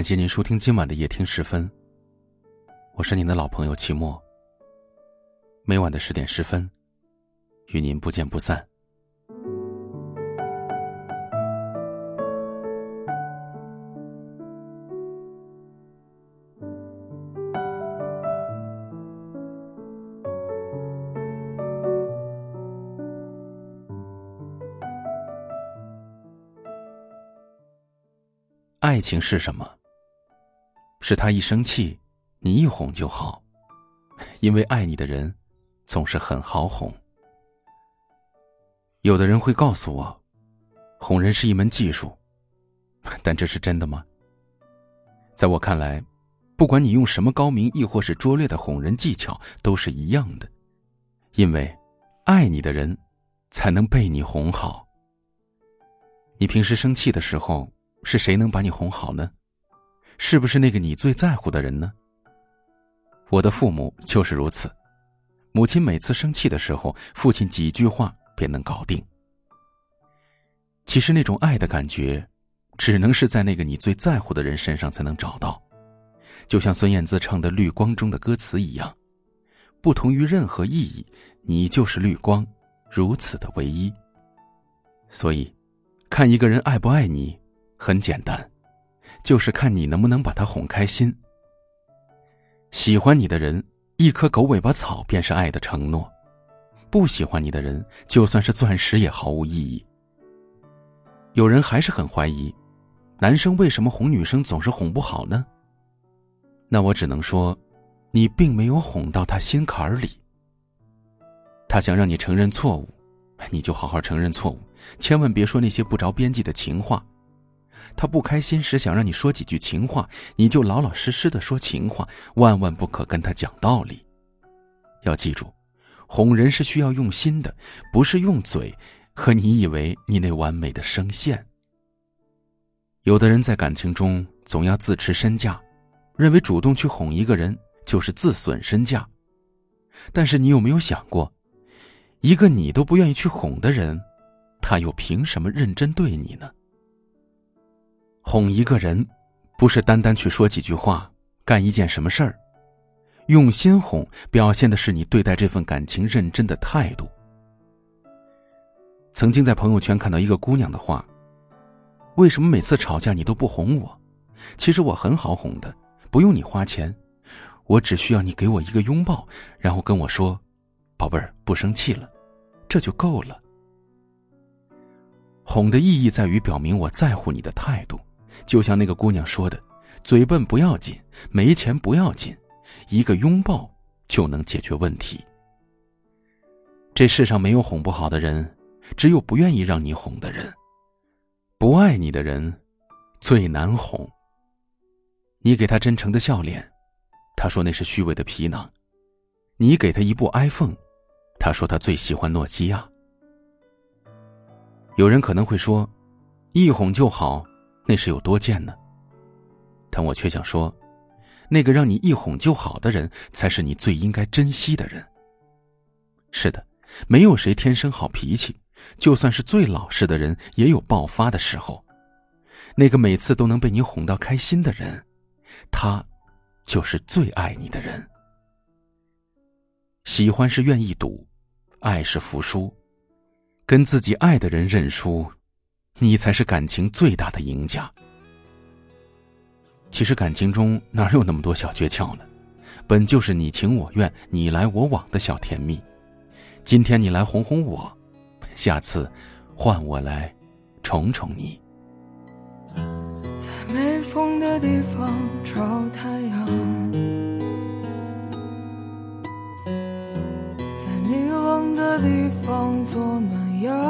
感谢您收听今晚的夜听十分。我是您的老朋友齐墨。每晚的十点十分，与您不见不散。爱情是什么？是他一生气，你一哄就好，因为爱你的人总是很好哄。有的人会告诉我，哄人是一门技术，但这是真的吗？在我看来，不管你用什么高明亦或是拙劣的哄人技巧，都是一样的，因为爱你的人才能被你哄好。你平时生气的时候，是谁能把你哄好呢？是不是那个你最在乎的人呢？我的父母就是如此，母亲每次生气的时候，父亲几句话便能搞定。其实那种爱的感觉，只能是在那个你最在乎的人身上才能找到，就像孙燕姿唱的《绿光》中的歌词一样，不同于任何意义，你就是绿光，如此的唯一。所以，看一个人爱不爱你，很简单。就是看你能不能把他哄开心。喜欢你的人，一棵狗尾巴草便是爱的承诺；不喜欢你的人，就算是钻石也毫无意义。有人还是很怀疑，男生为什么哄女生总是哄不好呢？那我只能说，你并没有哄到他心坎儿里。他想让你承认错误，你就好好承认错误，千万别说那些不着边际的情话。他不开心时想让你说几句情话，你就老老实实的说情话，万万不可跟他讲道理。要记住，哄人是需要用心的，不是用嘴和你以为你那完美的声线。有的人在感情中总要自持身价，认为主动去哄一个人就是自损身价。但是你有没有想过，一个你都不愿意去哄的人，他又凭什么认真对你呢？哄一个人，不是单单去说几句话、干一件什么事儿，用心哄，表现的是你对待这份感情认真的态度。曾经在朋友圈看到一个姑娘的话：“为什么每次吵架你都不哄我？其实我很好哄的，不用你花钱，我只需要你给我一个拥抱，然后跟我说‘宝贝儿，不生气了’，这就够了。哄的意义在于表明我在乎你的态度。”就像那个姑娘说的：“嘴笨不要紧，没钱不要紧，一个拥抱就能解决问题。”这世上没有哄不好的人，只有不愿意让你哄的人。不爱你的人，最难哄。你给他真诚的笑脸，他说那是虚伪的皮囊；你给他一部 iPhone，他说他最喜欢诺基亚。有人可能会说：“一哄就好。”那是有多贱呢？但我却想说，那个让你一哄就好的人，才是你最应该珍惜的人。是的，没有谁天生好脾气，就算是最老实的人，也有爆发的时候。那个每次都能被你哄到开心的人，他，就是最爱你的人。喜欢是愿意赌，爱是服输，跟自己爱的人认输。你才是感情最大的赢家。其实感情中哪有那么多小诀窍呢？本就是你情我愿、你来我往的小甜蜜。今天你来哄哄我，下次换我来宠宠你。在没风的地方找太阳，在你冷的地方做暖阳。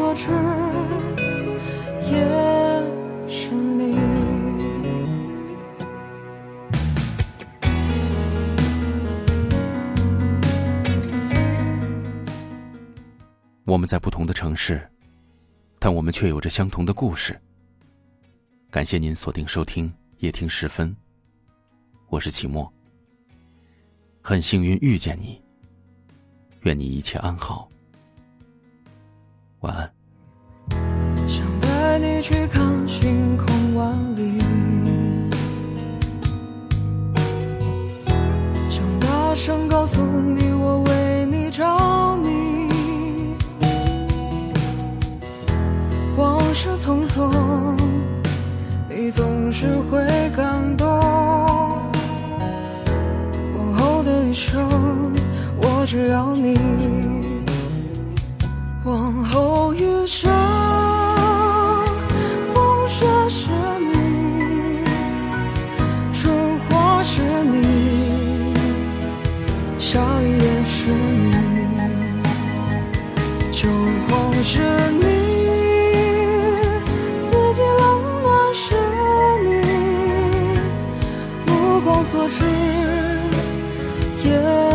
所知，也是你。我们在不同的城市，但我们却有着相同的故事。感谢您锁定收听夜听时分，我是齐墨。很幸运遇见你，愿你一切安好。晚安。想带你去看星空万里，想大声告诉你我为你着迷。往事匆匆，你总是会感动。往后的余生，我只要你。往后余生，风雪是你，春花是你，夏雨也是你，秋光是你，四季冷暖是你，目光所至。也。